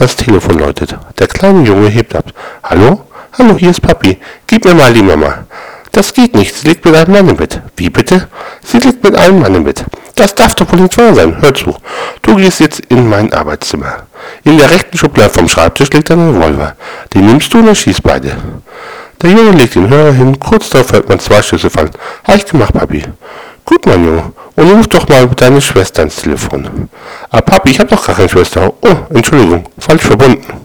Das Telefon läutet. Der kleine Junge hebt ab. Hallo? Hallo, hier ist Papi. Gib mir mal die Mama. Das geht nicht. Sie liegt mit einem Mann im Bett. Wie bitte? Sie liegt mit einem Mann im Bett. Das darf doch wohl nicht wahr sein. Hör zu. Du gehst jetzt in mein Arbeitszimmer. In der rechten Schublade vom Schreibtisch liegt ein Revolver. Den nimmst du und erschießt beide. Der Junge legt den Hörer hin. Kurz darauf hört man zwei Schüsse fallen. Habe gemacht, Papi. Gut, mein Junge. Und ruf doch mal deine Schwester ins Telefon. Ah, Papi, ich habe doch gar keine Schwester. Oh, Entschuldigung. Falsch verbunden.